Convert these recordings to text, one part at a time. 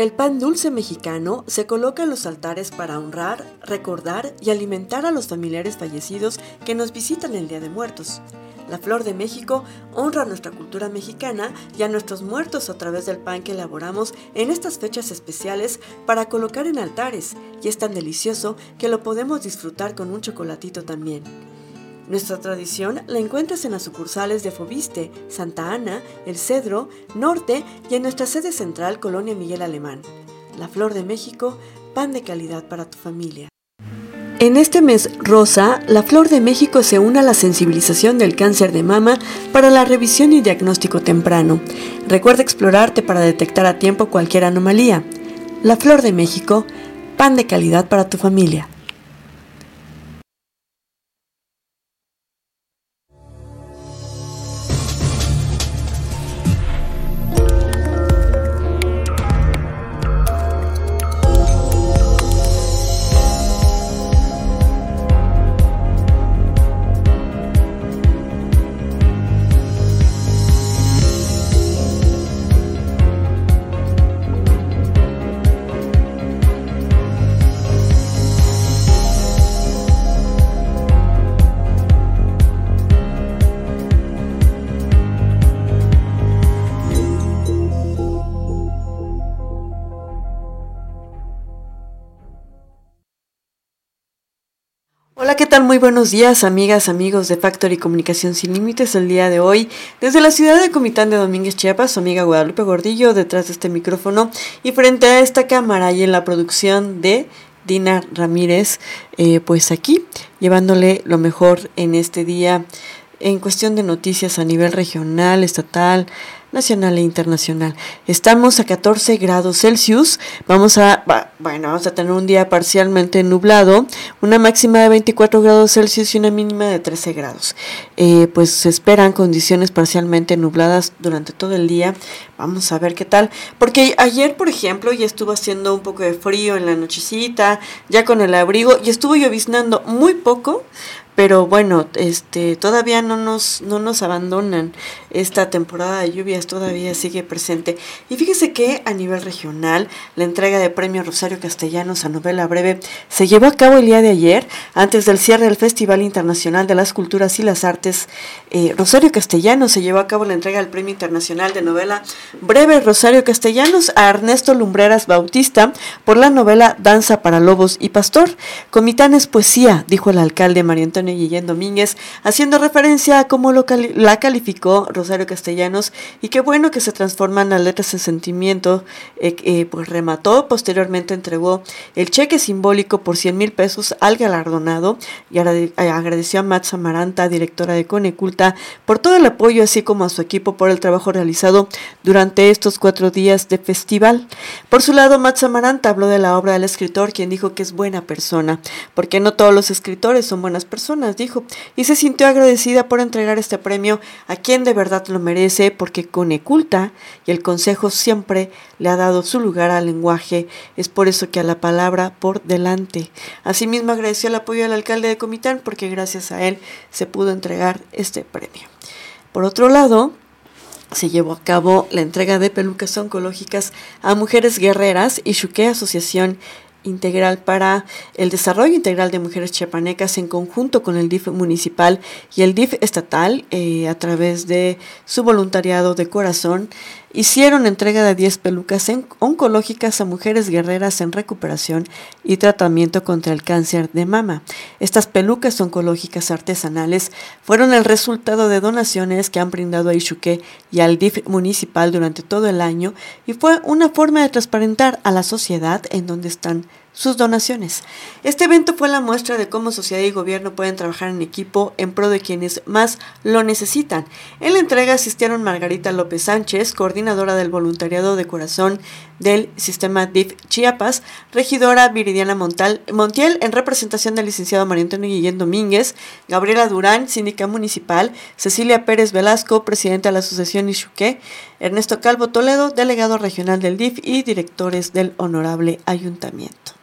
El pan dulce mexicano se coloca en los altares para honrar, recordar y alimentar a los familiares fallecidos que nos visitan el Día de Muertos. La Flor de México honra nuestra cultura mexicana y a nuestros muertos a través del pan que elaboramos en estas fechas especiales para colocar en altares, y es tan delicioso que lo podemos disfrutar con un chocolatito también. Nuestra tradición la encuentras en las sucursales de Fobiste, Santa Ana, El Cedro, Norte y en nuestra sede central Colonia Miguel Alemán. La Flor de México, pan de calidad para tu familia. En este mes rosa, la Flor de México se une a la sensibilización del cáncer de mama para la revisión y diagnóstico temprano. Recuerda explorarte para detectar a tiempo cualquier anomalía. La Flor de México, pan de calidad para tu familia. Hola, ¿qué tal? Muy buenos días, amigas, amigos de Factory Comunicación Sin Límites. El día de hoy, desde la ciudad de Comitán de Domínguez, Chiapas, su amiga Guadalupe Gordillo, detrás de este micrófono y frente a esta cámara y en la producción de Dina Ramírez, eh, pues aquí, llevándole lo mejor en este día en cuestión de noticias a nivel regional, estatal, nacional e internacional. Estamos a 14 grados Celsius. Vamos a, bueno, vamos a tener un día parcialmente nublado, una máxima de 24 grados Celsius y una mínima de 13 grados. Eh, pues se esperan condiciones parcialmente nubladas durante todo el día. Vamos a ver qué tal. Porque ayer, por ejemplo, ya estuvo haciendo un poco de frío en la nochecita, ya con el abrigo, y estuvo lloviznando muy poco pero bueno, este todavía no nos no nos abandonan. Esta temporada de lluvias todavía sigue presente. Y fíjese que a nivel regional, la entrega de premio Rosario Castellanos a novela breve se llevó a cabo el día de ayer, antes del cierre del Festival Internacional de las Culturas y las Artes. Eh, Rosario Castellanos se llevó a cabo la entrega del Premio Internacional de Novela Breve Rosario Castellanos a Ernesto Lumbreras Bautista por la novela Danza para Lobos y Pastor. Comitanes Poesía, dijo el alcalde María Antonio Guillén Domínguez, haciendo referencia a cómo la calificó Castellanos y qué bueno que se transforman las letras en sentimiento, eh, eh, pues remató, posteriormente entregó el cheque simbólico por 100 mil pesos al galardonado y agradeció a Matt Amaranta, directora de Coneculta, por todo el apoyo, así como a su equipo por el trabajo realizado durante estos cuatro días de festival. Por su lado, Matt Amaranta habló de la obra del escritor, quien dijo que es buena persona, porque no todos los escritores son buenas personas dijo, y se sintió agradecida por entregar este premio a quien de verdad lo merece, porque Coneculta y el Consejo siempre le ha dado su lugar al lenguaje, es por eso que a la palabra por delante. Asimismo agradeció el apoyo al alcalde de Comitán, porque gracias a él se pudo entregar este premio. Por otro lado, se llevó a cabo la entrega de pelucas oncológicas a mujeres guerreras y Shuke Asociación integral para el desarrollo integral de mujeres chiapanecas en conjunto con el DIF municipal y el DIF estatal eh, a través de su voluntariado de corazón hicieron entrega de 10 pelucas oncológicas a mujeres guerreras en recuperación y tratamiento contra el cáncer de mama. Estas pelucas oncológicas artesanales fueron el resultado de donaciones que han brindado a Ishuque y al DIF municipal durante todo el año y fue una forma de transparentar a la sociedad en donde están sus donaciones. Este evento fue la muestra de cómo sociedad y gobierno pueden trabajar en equipo en pro de quienes más lo necesitan. En la entrega asistieron Margarita López Sánchez, coordinadora del voluntariado de corazón del sistema DIF Chiapas, regidora Viridiana Montal, Montiel en representación del licenciado María Antonio Guillén Domínguez, Gabriela Durán, síndica municipal, Cecilia Pérez Velasco, presidenta de la Asociación Ishuque, Ernesto Calvo Toledo, delegado regional del DIF y directores del Honorable Ayuntamiento.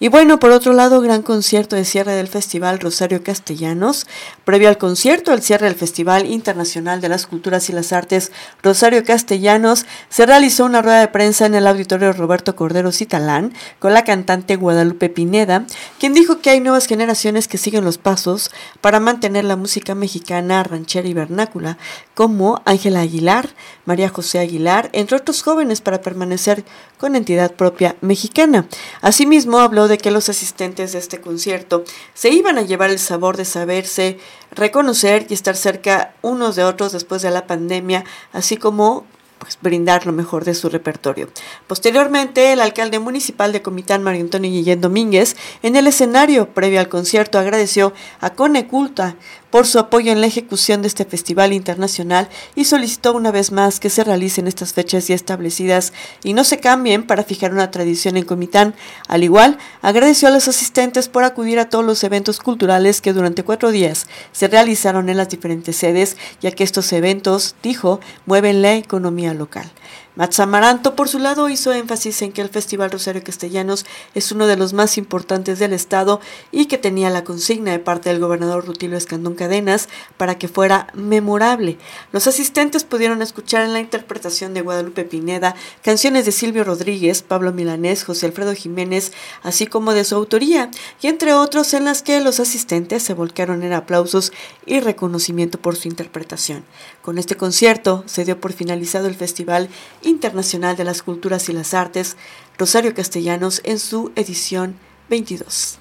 Y bueno, por otro lado, gran concierto de cierre del Festival Rosario Castellanos. Previo al concierto, el cierre del Festival Internacional de las Culturas y las Artes Rosario Castellanos, se realizó una rueda de prensa en el auditorio Roberto Cordero Citalán con la cantante Guadalupe Pineda, quien dijo que hay nuevas generaciones que siguen los pasos para mantener la música mexicana ranchera y vernácula, como Ángela Aguilar, María José Aguilar, entre otros jóvenes para permanecer con entidad propia mexicana. Asimismo, habló de que los asistentes de este concierto se iban a llevar el sabor de saberse, reconocer y estar cerca unos de otros después de la pandemia, así como pues, brindar lo mejor de su repertorio. Posteriormente, el alcalde municipal de Comitán, Mario Antonio Guillén Domínguez, en el escenario previo al concierto agradeció a Coneculta por su apoyo en la ejecución de este festival internacional y solicitó una vez más que se realicen estas fechas ya establecidas y no se cambien para fijar una tradición en Comitán. Al igual, agradeció a los asistentes por acudir a todos los eventos culturales que durante cuatro días se realizaron en las diferentes sedes, ya que estos eventos, dijo, mueven la economía local. Matsamaranto, por su lado, hizo énfasis en que el Festival Rosario Castellanos es uno de los más importantes del Estado y que tenía la consigna de parte del gobernador Rutilio Escandón Cadenas para que fuera memorable. Los asistentes pudieron escuchar en la interpretación de Guadalupe Pineda canciones de Silvio Rodríguez, Pablo Milanés, José Alfredo Jiménez, así como de su autoría, y entre otros en las que los asistentes se volcaron en aplausos y reconocimiento por su interpretación. Con este concierto se dio por finalizado el festival Internacional de las Culturas y las Artes, Rosario Castellanos, en su edición 22.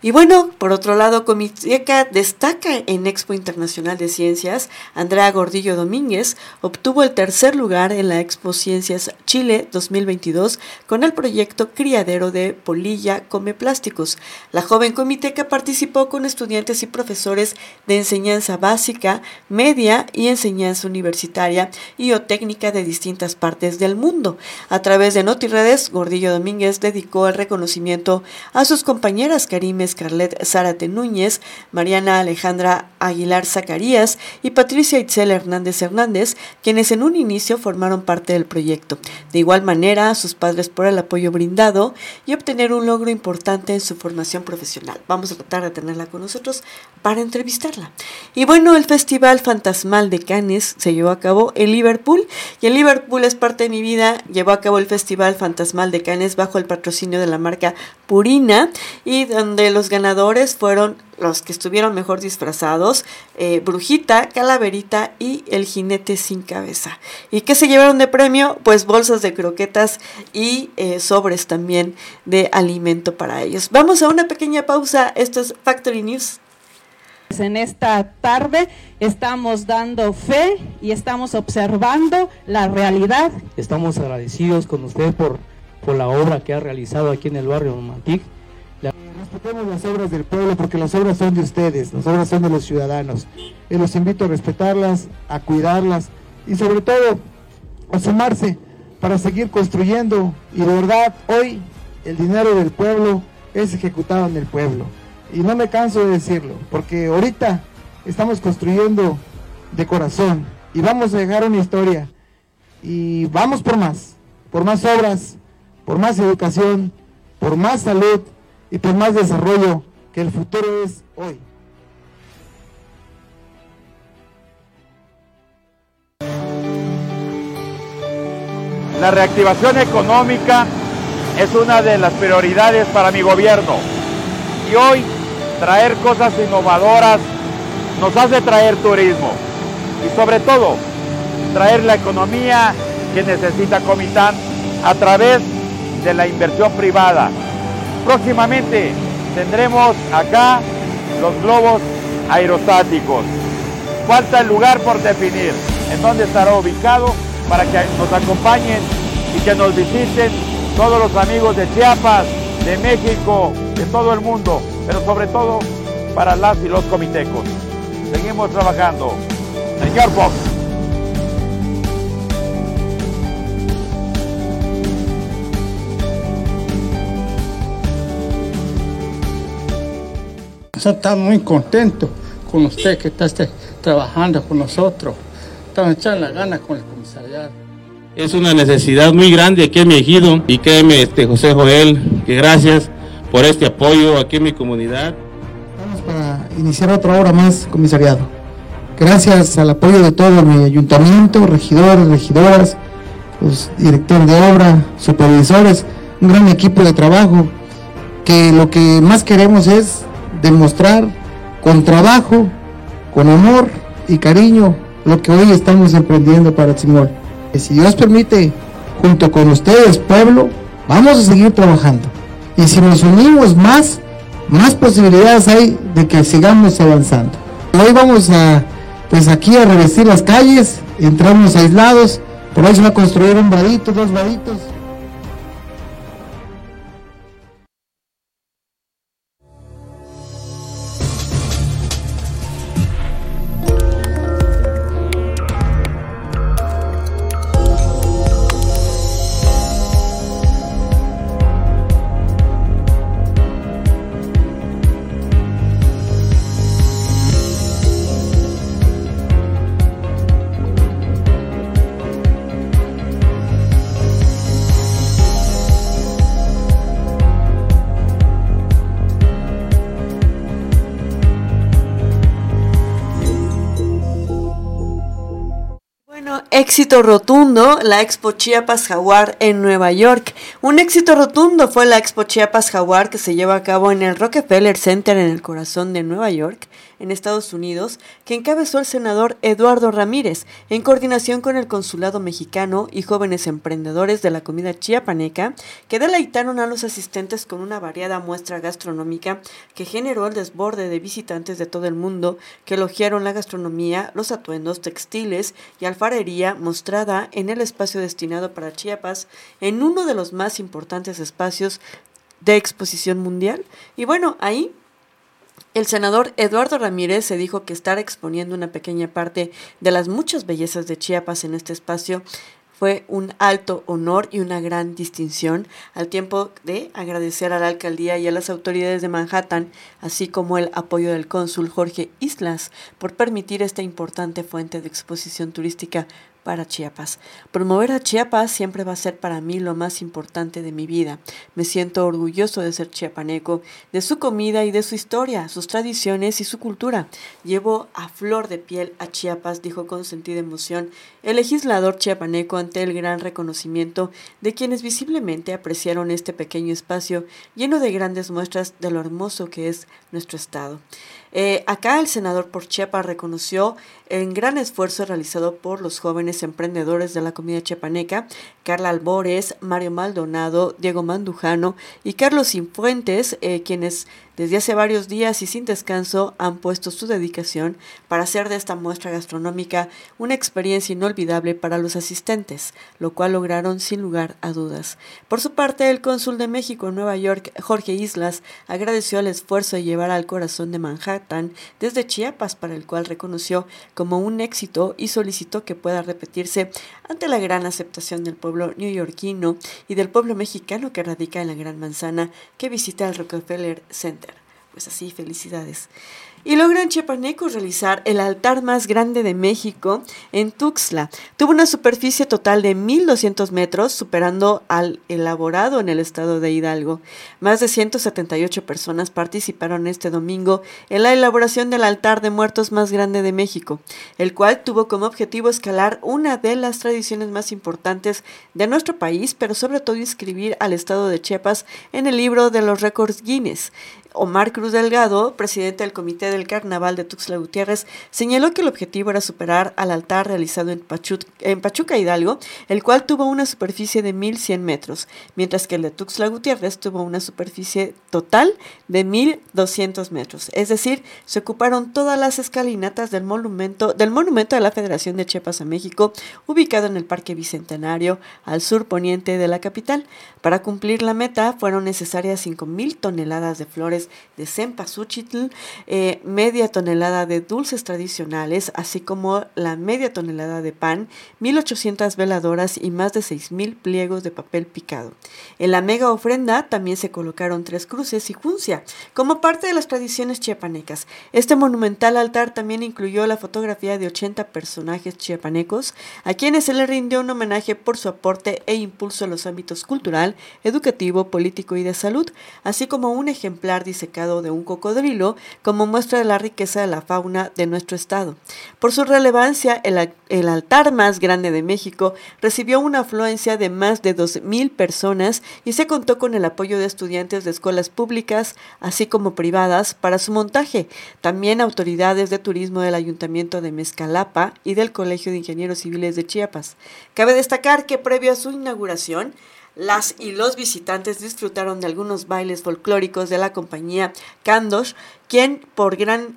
Y bueno, por otro lado, Comiteca destaca en Expo Internacional de Ciencias. Andrea Gordillo Domínguez obtuvo el tercer lugar en la Expo Ciencias Chile 2022 con el proyecto Criadero de Polilla Come Plásticos. La joven comiteca participó con estudiantes y profesores de enseñanza básica, media y enseñanza universitaria y o técnica de distintas partes del mundo. A través de NotiRedes, Gordillo Domínguez dedicó el reconocimiento a sus compañeras Karime Scarlett Zárate Núñez, Mariana Alejandra Aguilar Zacarías y Patricia Itzel Hernández Hernández, quienes en un inicio formaron parte del proyecto. De igual manera, a sus padres por el apoyo brindado y obtener un logro importante en su formación profesional. Vamos a tratar de tenerla con nosotros para entrevistarla. Y bueno, el Festival Fantasmal de Cannes se llevó a cabo en Liverpool y en Liverpool es parte de mi vida. Llevó a cabo el Festival Fantasmal de Cannes bajo el patrocinio de la marca Purina y donde los ganadores fueron los que estuvieron mejor disfrazados, eh, Brujita, Calaverita y el jinete sin cabeza. ¿Y qué se llevaron de premio? Pues bolsas de croquetas y eh, sobres también de alimento para ellos. Vamos a una pequeña pausa. Esto es Factory News. En esta tarde estamos dando fe y estamos observando la realidad. Estamos agradecidos con usted por, por la obra que ha realizado aquí en el barrio Mantic respetemos las obras del pueblo porque las obras son de ustedes, las obras son de los ciudadanos. Y los invito a respetarlas, a cuidarlas y sobre todo a sumarse para seguir construyendo. Y de verdad, hoy el dinero del pueblo es ejecutado en el pueblo. Y no me canso de decirlo, porque ahorita estamos construyendo de corazón y vamos a dejar una historia. Y vamos por más, por más obras, por más educación, por más salud y por más desarrollo que el futuro es hoy. La reactivación económica es una de las prioridades para mi gobierno. Y hoy traer cosas innovadoras nos hace traer turismo. Y sobre todo traer la economía que necesita Comitán a través de la inversión privada, Próximamente tendremos acá los globos aerostáticos. Falta el lugar por definir en dónde estará ubicado para que nos acompañen y que nos visiten todos los amigos de Chiapas, de México, de todo el mundo, pero sobre todo para las y los comitecos. Seguimos trabajando. Señor Fox. Estamos muy contentos con usted que está este, trabajando con nosotros. Estamos echando la gana con el comisariado. Es una necesidad muy grande aquí en mi ejido y créeme, este, José Joel, que gracias por este apoyo aquí en mi comunidad. Estamos para iniciar otra hora más, comisariado. Gracias al apoyo de todo mi ayuntamiento, regidores, regidoras, los directores de obra, supervisores, un gran equipo de trabajo, que lo que más queremos es demostrar con trabajo, con amor y cariño lo que hoy estamos emprendiendo para Chimol. Y si Dios permite, junto con ustedes, pueblo, vamos a seguir trabajando. Y si nos unimos más, más posibilidades hay de que sigamos avanzando. Hoy vamos a, pues aquí a revestir las calles, entramos aislados, por ahí se va a construir un vadito, dos vaditos. Éxito rotundo la Expo Chiapas Jaguar en Nueva York. Un éxito rotundo fue la Expo Chiapas Jaguar que se lleva a cabo en el Rockefeller Center en el corazón de Nueva York en Estados Unidos, que encabezó el senador Eduardo Ramírez, en coordinación con el Consulado Mexicano y jóvenes emprendedores de la comida chiapaneca, que deleitaron a los asistentes con una variada muestra gastronómica que generó el desborde de visitantes de todo el mundo que elogiaron la gastronomía, los atuendos textiles y alfarería mostrada en el espacio destinado para Chiapas, en uno de los más importantes espacios de exposición mundial. Y bueno, ahí el senador Eduardo Ramírez se dijo que estar exponiendo una pequeña parte de las muchas bellezas de Chiapas en este espacio fue un alto honor y una gran distinción, al tiempo de agradecer a la alcaldía y a las autoridades de Manhattan, así como el apoyo del cónsul Jorge Islas, por permitir esta importante fuente de exposición turística para Chiapas. Promover a Chiapas siempre va a ser para mí lo más importante de mi vida. Me siento orgulloso de ser chiapaneco, de su comida y de su historia, sus tradiciones y su cultura. Llevo a flor de piel a Chiapas, dijo con sentida emoción el legislador chiapaneco ante el gran reconocimiento de quienes visiblemente apreciaron este pequeño espacio lleno de grandes muestras de lo hermoso que es nuestro estado. Eh, acá el senador por Chiapas reconoció el gran esfuerzo realizado por los jóvenes emprendedores de la comunidad chiapaneca, Carla Albores, Mario Maldonado, Diego Mandujano y Carlos Infuentes, eh, quienes desde hace varios días y sin descanso han puesto su dedicación para hacer de esta muestra gastronómica una experiencia inolvidable para los asistentes, lo cual lograron sin lugar a dudas. Por su parte, el cónsul de México en Nueva York, Jorge Islas, agradeció el esfuerzo de llevar al corazón de Manhattan desde Chiapas, para el cual reconoció como un éxito y solicitó que pueda repetirse ante la gran aceptación del pueblo neoyorquino y del pueblo mexicano que radica en la Gran Manzana que visita el Rockefeller Center. Pues así, felicidades y logran chiapanecos realizar el altar más grande de México en Tuxtla. Tuvo una superficie total de 1.200 metros, superando al elaborado en el estado de Hidalgo. Más de 178 personas participaron este domingo en la elaboración del altar de muertos más grande de México, el cual tuvo como objetivo escalar una de las tradiciones más importantes de nuestro país, pero sobre todo inscribir al estado de Chiapas en el libro de los récords Guinness. Omar Cruz Delgado, presidente del Comité del Carnaval de Tuxtla Gutiérrez, señaló que el objetivo era superar al altar realizado en, Pachuca Hidalgo, el cual tuvo una superficie de 1.100 metros, mientras que el de Tuxtla Gutiérrez tuvo una superficie total de 1.200 metros. Es decir, se ocuparon todas las escalinatas del monumento, del monumento de la Federación de Chiapas a México, ubicado en el Parque Bicentenario, al sur poniente de la capital. Para cumplir la meta fueron necesarias 5.000 toneladas de flores de cempasúchitl, eh, media tonelada de dulces tradicionales, así como la media tonelada de pan, 1.800 veladoras y más de 6.000 pliegos de papel picado. En la mega ofrenda también se colocaron tres cruces y juncia, como parte de las tradiciones chiapanecas. Este monumental altar también incluyó la fotografía de 80 personajes chiapanecos, a quienes se le rindió un homenaje por su aporte e impulso en los ámbitos cultural, educativo, político y de salud, así como un ejemplar disecado de un cocodrilo como muestra de la riqueza de la fauna de nuestro estado. Por su relevancia, el, altar más grande de México recibió una afluencia de más de 12.000 personas y se contó con el apoyo de estudiantes de escuelas públicas, así como privadas, para su montaje. También autoridades de turismo del Ayuntamiento de Mezcalapa y del Colegio de Ingenieros Civiles de Chiapas. Cabe destacar que previo a su inauguración, las y los visitantes disfrutaron de algunos bailes folclóricos de la compañía Candos quien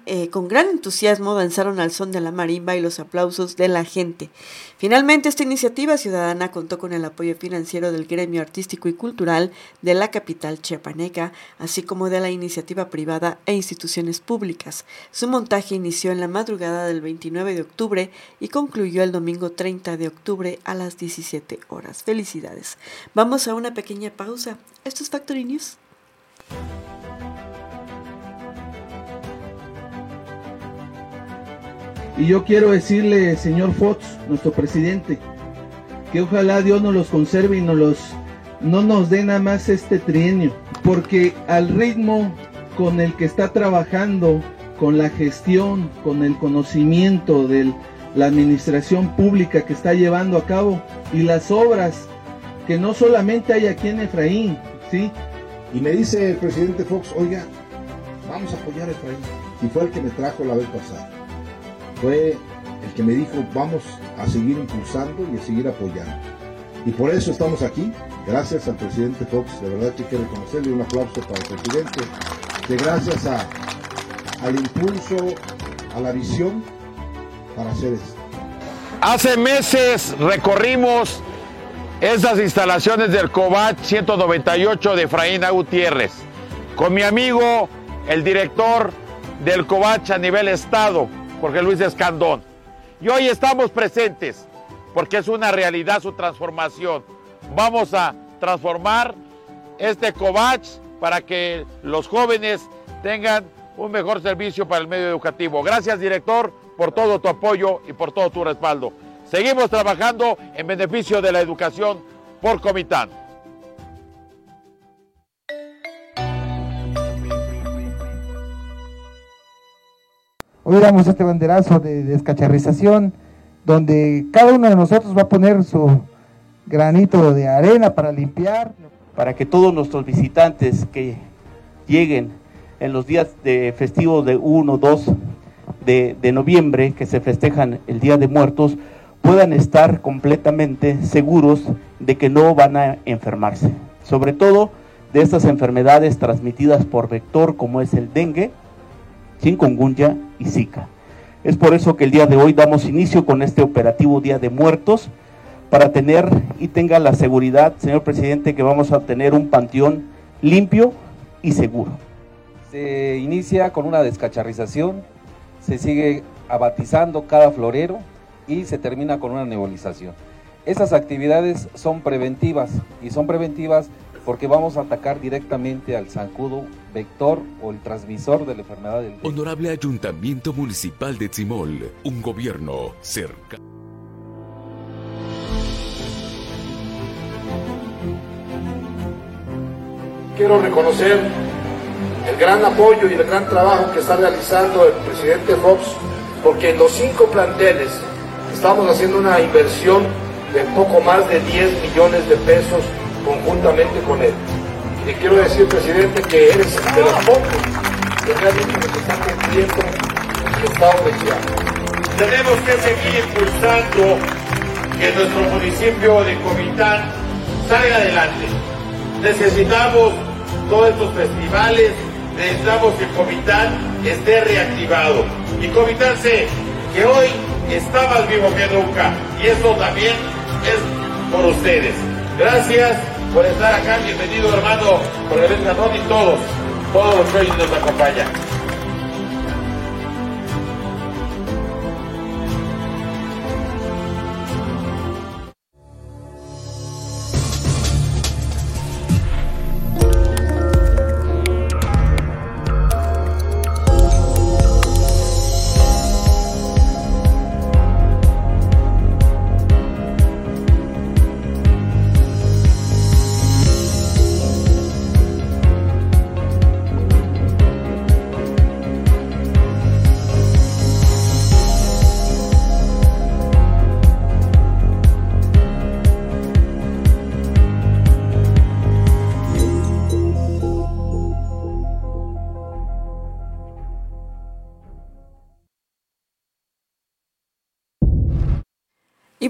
eh, con gran entusiasmo danzaron al son de la marimba y los aplausos de la gente. Finalmente, esta iniciativa ciudadana contó con el apoyo financiero del gremio artístico y cultural de la capital chiapaneca, así como de la iniciativa privada e instituciones públicas. Su montaje inició en la madrugada del 29 de octubre y concluyó el domingo 30 de octubre a las 17 horas. Felicidades. Vamos a una pequeña pausa. Esto es Factory News. Y yo quiero decirle, señor Fox, nuestro presidente, que ojalá Dios nos los conserve y nos no nos dé nada más este trienio, porque al ritmo con el que está trabajando, con la gestión, con el conocimiento de la administración pública que está llevando a cabo y las obras que no solamente hay aquí en Efraín, ¿sí? Y me dice el presidente Fox, oiga, vamos a apoyar a Efraín. Y fue el que me trajo la vez pasada fue el que me dijo vamos a seguir impulsando y a seguir apoyando. Y por eso estamos aquí, gracias al presidente Fox, de verdad que que reconocerle un aplauso para el presidente, que gracias a, al impulso, a la visión para hacer esto. Hace meses recorrimos esas instalaciones del COVAT 198 de Efraín Gutiérrez con mi amigo, el director del COVACH a nivel estado, Jorge Luis Escandón. Y hoy estamos presentes porque es una realidad su transformación. Vamos a transformar este COVACH para que los jóvenes tengan un mejor servicio para el medio educativo. Gracias, director, por todo tu apoyo y por todo tu respaldo. Seguimos trabajando en beneficio de la educación por Comitán. Hoy damos este banderazo de descacharrización, donde cada uno de nosotros va a poner su granito de arena para limpiar. Para que todos nuestros visitantes que lleguen en los días de festivos de 1, 2 de, de noviembre, que se festejan el Día de Muertos, puedan estar completamente seguros de que no van a enfermarse. Sobre todo de estas enfermedades transmitidas por vector como es el dengue, chikungunya y Zika. Es por eso que el día de hoy damos inicio con este operativo Día de Muertos para tener y tenga la seguridad, señor presidente, que vamos a tener un panteón limpio y seguro. Se inicia con una descacharrización, se sigue abatizando cada florero y se termina con una nebulización. Esas actividades son preventivas y son preventivas porque vamos a atacar directamente al zancudo vector o el transmisor de la enfermedad del Honorable Ayuntamiento Municipal de Tzimol, un gobierno cerca. Quiero reconocer el gran apoyo y el gran trabajo que está realizando el presidente Fox, porque en los cinco planteles estamos haciendo una inversión de poco más de 10 millones de pesos conjuntamente con él. Y quiero decir, presidente, que eres de los pocos que realmente nos están cumpliendo el Estado de. Tenemos que seguir impulsando que nuestro municipio de Comitán salga adelante. Necesitamos todos estos festivales, necesitamos que Comitán esté reactivado. Y Comitán sé que hoy está más vivo que nunca y eso también es por ustedes. Gracias por estar acá. Bienvenido, hermano, por el y todos, todos los que hoy nos acompañan.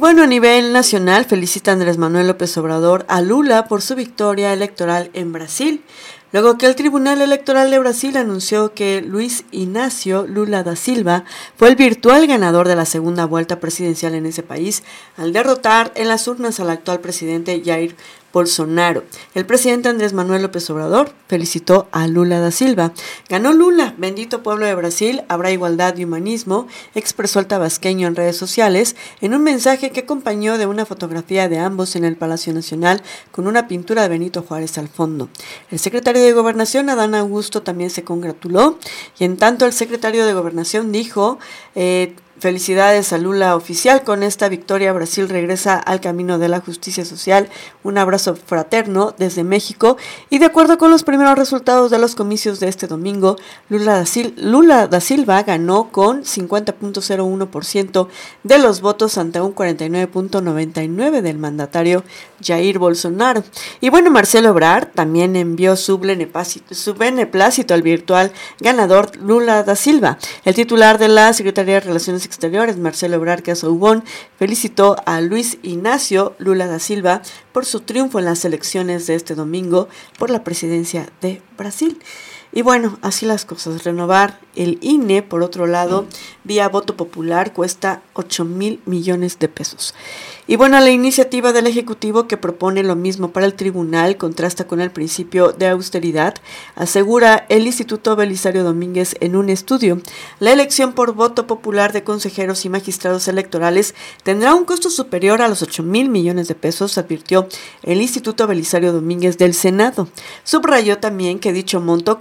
Bueno, a nivel nacional felicita Andrés Manuel López Obrador a Lula por su victoria electoral en Brasil. Luego que el Tribunal Electoral de Brasil anunció que Luis Ignacio Lula da Silva fue el virtual ganador de la segunda vuelta presidencial en ese país, al derrotar en las urnas al actual presidente Jair Bolsonaro. El presidente Andrés Manuel López Obrador felicitó a Lula da Silva. Ganó Lula, bendito pueblo de Brasil, habrá igualdad y humanismo, expresó el tabasqueño en redes sociales en un mensaje que acompañó de una fotografía de ambos en el Palacio Nacional con una pintura de Benito Juárez al fondo. El secretario de Gobernación, Adán Augusto, también se congratuló y en tanto el secretario de Gobernación dijo... Eh, Felicidades a Lula oficial. Con esta victoria Brasil regresa al camino de la justicia social. Un abrazo fraterno desde México. Y de acuerdo con los primeros resultados de los comicios de este domingo, Lula da, Lula da Silva ganó con 50.01% de los votos ante un 49.99% del mandatario Jair Bolsonaro. Y bueno, Marcelo Ebrard también envió su beneplácito al virtual ganador Lula da Silva. El titular de la Secretaría de Relaciones Exteriores, Marcelo Ebrard Casaubon, felicitó a Luis Ignacio Lula da Silva por su triunfo en las elecciones de este domingo por la presidencia de Brasil. Y bueno, así las cosas. Renovar el INE, por otro lado, vía voto popular, cuesta 8 mil millones de pesos. Y bueno, la iniciativa del Ejecutivo que propone lo mismo para el tribunal contrasta con el principio de austeridad, asegura el Instituto Belisario Domínguez en un estudio. La elección por voto popular de consejeros y magistrados electorales tendrá un costo superior a los 8 mil millones de pesos, advirtió el Instituto Belisario Domínguez del Senado. Subrayó también que dicho monto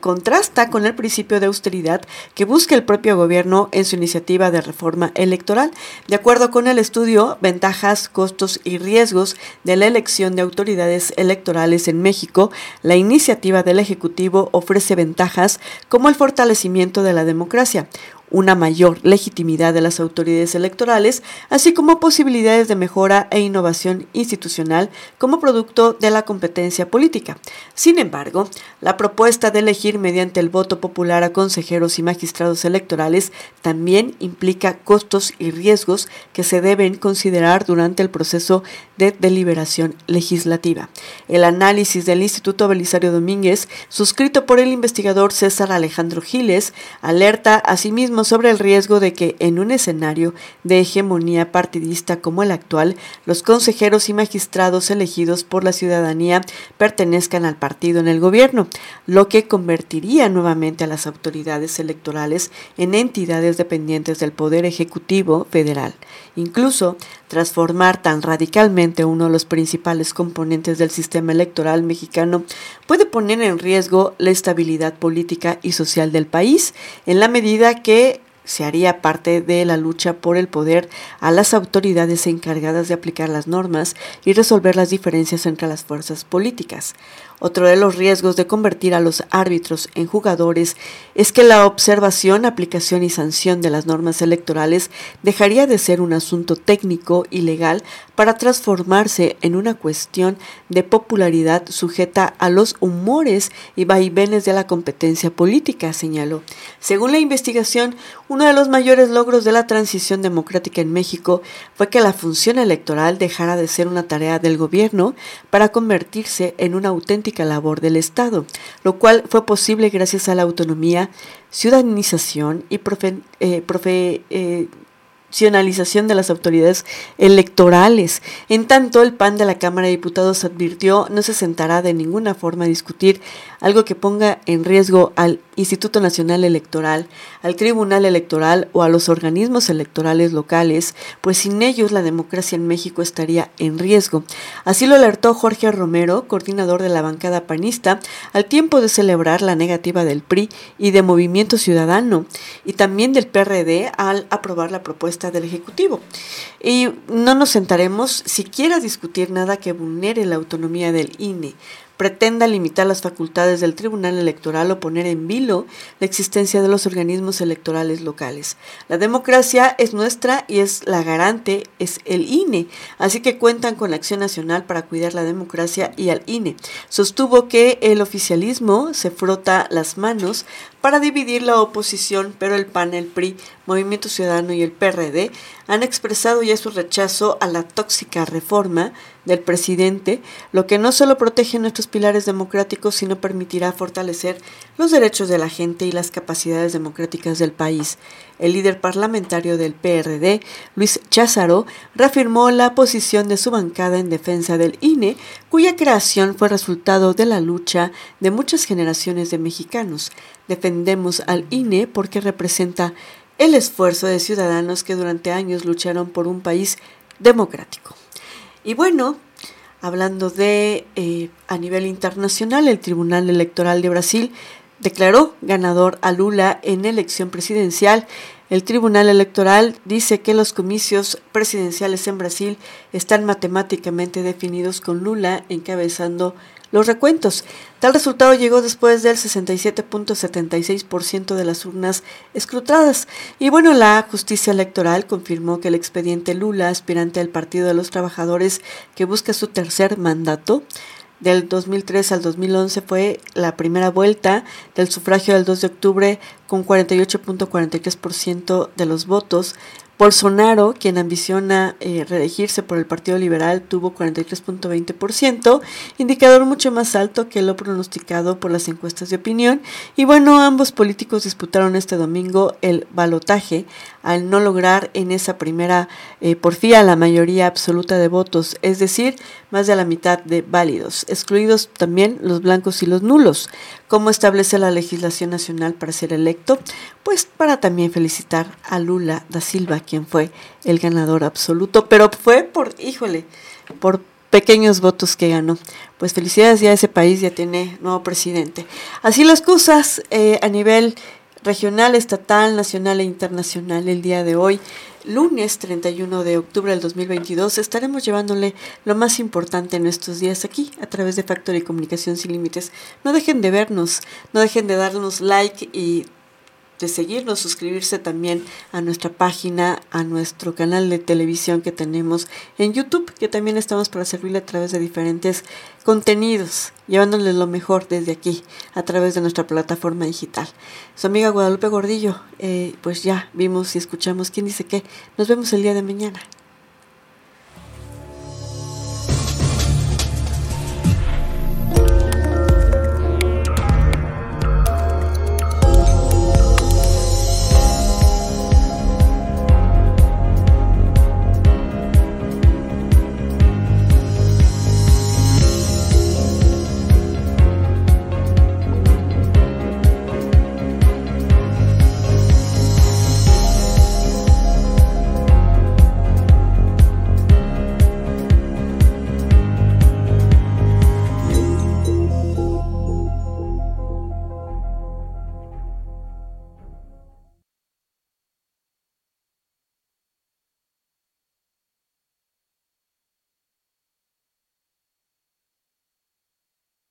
contrasta con el principio de austeridad que busca el propio gobierno en su iniciativa de reforma electoral. De acuerdo con el estudio, ventajas, costos y riesgos de la elección de autoridades electorales en México, la iniciativa del Ejecutivo ofrece ventajas como el fortalecimiento de la democracia, una mayor legitimidad de las autoridades electorales, así como posibilidades de mejora e innovación institucional como producto de la competencia política. Sin embargo, la propuesta de elegir mediante el voto popular a consejeros y magistrados electorales también implica costos y riesgos que se deben considerar durante el proceso de deliberación legislativa. El análisis del Instituto Belisario Domínguez, suscrito por el investigador César Alejandro Giles, alerta asimismo sobre el riesgo de que en un escenario de hegemonía partidista como el actual, los consejeros y magistrados elegidos por la ciudadanía pertenezcan al partido en el gobierno, lo que convertiría nuevamente a las autoridades electorales en entidades dependientes del Poder Ejecutivo Federal. Incluso transformar tan radicalmente uno de los principales componentes del sistema electoral mexicano puede poner en riesgo la estabilidad política y social del país, en la medida que se haría parte de la lucha por el poder a las autoridades encargadas de aplicar las normas y resolver las diferencias entre las fuerzas políticas. Otro de los riesgos de convertir a los árbitros en jugadores es que la observación, aplicación y sanción de las normas electorales dejaría de ser un asunto técnico y legal para transformarse en una cuestión de popularidad sujeta a los humores y vaivenes de la competencia política, señaló. Según la investigación, uno de los mayores logros de la transición democrática en México fue que la función electoral dejara de ser una tarea del gobierno para convertirse en una auténtica labor del Estado, lo cual fue posible gracias a la autonomía, ciudadanización y profe, eh, eh, de las autoridades electorales. En tanto, el PAN de la Cámara de Diputados advirtió no se sentará de ninguna forma a discutir algo que ponga en riesgo al Instituto Nacional Electoral, al Tribunal Electoral o a los organismos electorales locales, pues sin ellos la democracia en México estaría en riesgo. Así lo alertó Jorge Romero, coordinador de la bancada panista, al tiempo de celebrar la negativa del PRI y de Movimiento Ciudadano, y también del PRD al aprobar la propuesta del Ejecutivo. Y no nos sentaremos siquiera a discutir nada que vulnere la autonomía del INE pretenda limitar las facultades del Tribunal Electoral o poner en vilo la existencia de los organismos electorales locales. La democracia es nuestra y es la garante, es el INE, así que cuentan con la Acción Nacional para cuidar la democracia y al INE. Sostuvo que el oficialismo se frota las manos para dividir la oposición, pero el PAN, el PRI, Movimiento Ciudadano y el PRD han expresado ya su rechazo a la tóxica reforma del presidente, lo que no solo protege nuestros pilares democráticos, sino permitirá fortalecer los derechos de la gente y las capacidades democráticas del país. El líder parlamentario del PRD, Luis Cházaro, reafirmó la posición de su bancada en defensa del INE, cuya creación fue resultado de la lucha de muchas generaciones de mexicanos. Defendemos al INE porque representa el esfuerzo de ciudadanos que durante años lucharon por un país democrático. Y bueno, hablando de eh, a nivel internacional, el Tribunal Electoral de Brasil declaró ganador a Lula en elección presidencial. El Tribunal Electoral dice que los comicios presidenciales en Brasil están matemáticamente definidos con Lula encabezando los recuentos. Tal resultado llegó después del 67.76% de las urnas escrutadas. Y bueno, la justicia electoral confirmó que el expediente Lula, aspirante al Partido de los Trabajadores que busca su tercer mandato, del 2003 al 2011 fue la primera vuelta del sufragio del 2 de octubre con 48.43% de los votos. Bolsonaro, quien ambiciona eh, reelegirse por el Partido Liberal, tuvo 43.20%, indicador mucho más alto que lo pronosticado por las encuestas de opinión. Y bueno, ambos políticos disputaron este domingo el balotaje al no lograr en esa primera eh, porfía la mayoría absoluta de votos, es decir, más de la mitad de válidos, excluidos también los blancos y los nulos. ¿Cómo establece la legislación nacional para ser electo? Pues para también felicitar a Lula da Silva, quien fue el ganador absoluto, pero fue por, híjole, por pequeños votos que ganó. Pues felicidades, ya ese país ya tiene nuevo presidente. Así las cosas eh, a nivel regional, estatal, nacional e internacional el día de hoy. Lunes 31 de octubre del 2022 estaremos llevándole lo más importante en estos días aquí a través de Factor y Comunicación Sin Límites. No dejen de vernos, no dejen de darnos like y de seguirnos, suscribirse también a nuestra página, a nuestro canal de televisión que tenemos en YouTube, que también estamos para servirle a través de diferentes contenidos, llevándoles lo mejor desde aquí, a través de nuestra plataforma digital. Su amiga Guadalupe Gordillo, eh, pues ya vimos y escuchamos quién dice qué. Nos vemos el día de mañana.